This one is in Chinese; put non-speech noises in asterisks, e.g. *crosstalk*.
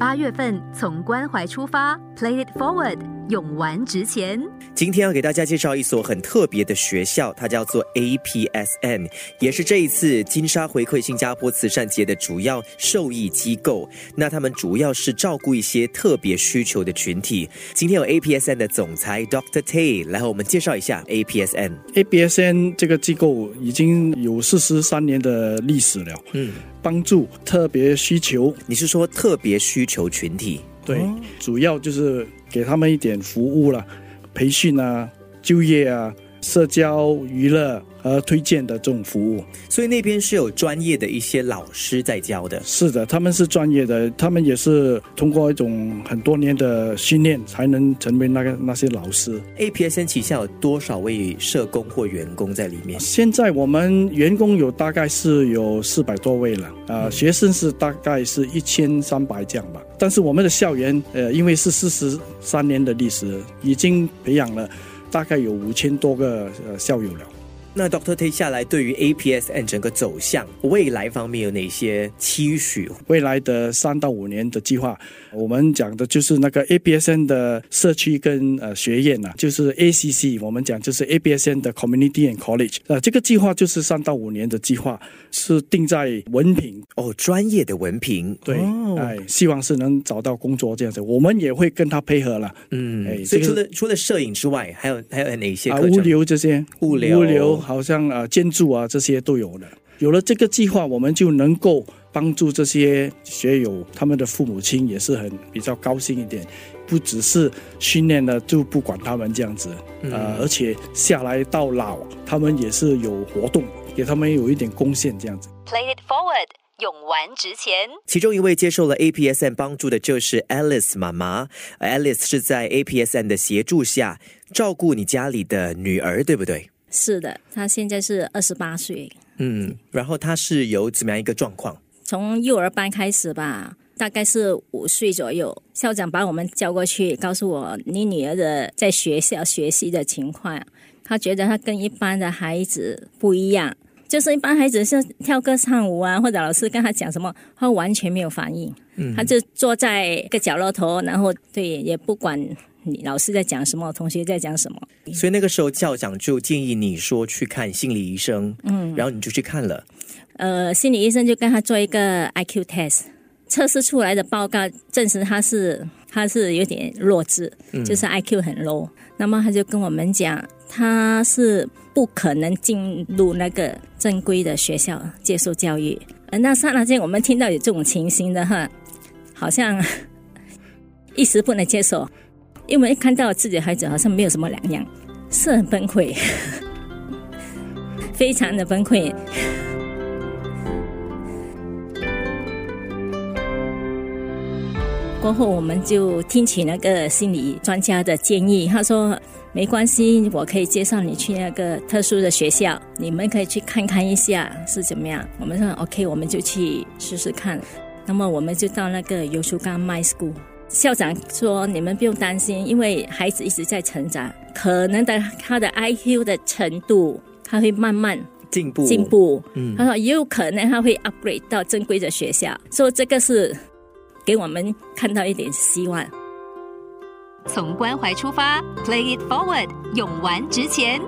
八月份从关怀出发，Play it forward，勇玩直前。今天要给大家介绍一所很特别的学校，它叫做 APSN，也是这一次金沙回馈新加坡慈善节的主要受益机构。那他们主要是照顾一些特别需求的群体。今天有 APSN 的总裁 Dr. Tay 来和我们介绍一下 APSN。APSN 这个机构已经有四十三年的历史了，嗯，帮助特别需求，你是说特别需求群体？对，主要就是给他们一点服务了，培训啊、就业啊、社交、娱乐和推荐的这种服务。所以那边是有专业的一些老师在教的。是的，他们是专业的，他们也是通过一种很多年的训练才能成为那个那些老师。APSN 旗下有多少位社工或员工在里面？现在我们员工有大概是有四百多位了，啊、学生是大概是一千三百这样吧。但是我们的校园，呃，因为是四十三年的历史，已经培养了大概有五千多个呃校友了。那 Dr. Tay 下来对于 APSN 整个走向未来方面有哪些期许？未来的三到五年的计划，我们讲的就是那个 APSN 的社区跟呃学院呐、就是 ACC，我们讲就是 APSN 的 Community and College。呃，这个计划就是三到五年的计划，是定在文凭哦，专业的文凭。对，哦哎，希望是能找到工作这样子，我们也会跟他配合了。嗯，哎所以除这个了除了摄影之外，还有还有哪些啊？物流这些，物流物流好像啊建筑啊这些都有的。有了这个计划，我们就能够帮助这些学友，他们的父母亲也是很比较高兴一点，不只是训练了就不管他们这样子，嗯呃，而且下来到老，他们也是有活动，给他们有一点贡献这样子。Play it forward，勇玩直前。其中一位接受了 APSN 帮助的就是 Alice 妈妈。Alice 是在 APSN 的协助下照顾你家里的女儿，对不对？是的，他现在是二十八岁，嗯，然后他是有怎么样一个状况？从幼儿班开始吧，大概是五岁左右。校长把我们叫过去，告诉我你女儿的在学校学习的情况。他觉得他跟一般的孩子不一样，就是一般孩子是跳歌唱舞啊，或者老师跟他讲什么，他完全没有反应，他就坐在一个角落头，然后对也不管你老师在讲什么，同学在讲什么。所以那个时候校长就建议你说去看心理医生，嗯，然后你就去看了。呃，心理医生就跟他做一个 IQ test，测试出来的报告证实他是他是有点弱智，就是 IQ 很 low。那么他就跟我们讲，他是不可能进入那个正规的学校接受教育。呃，那刹那间我们听到有这种情形的哈，好像 *laughs* 一时不能接受，因为看到自己的孩子好像没有什么两样，是很崩溃，*laughs* 非常的崩溃。过后，我们就听取那个心理专家的建议。他说：“没关系，我可以介绍你去那个特殊的学校，你们可以去看看一下是怎么样。”我们说：“OK，我们就去试试看。”那么我们就到那个尤苏干麦 school。校长说：“你们不用担心，因为孩子一直在成长，可能的他的 IQ 的程度，他会慢慢进步，进步。嗯他说也有可能他会 upgrade 到正规的学校，所以这个是给我们看到一点希望。从关怀出发，Play it forward，勇玩直前。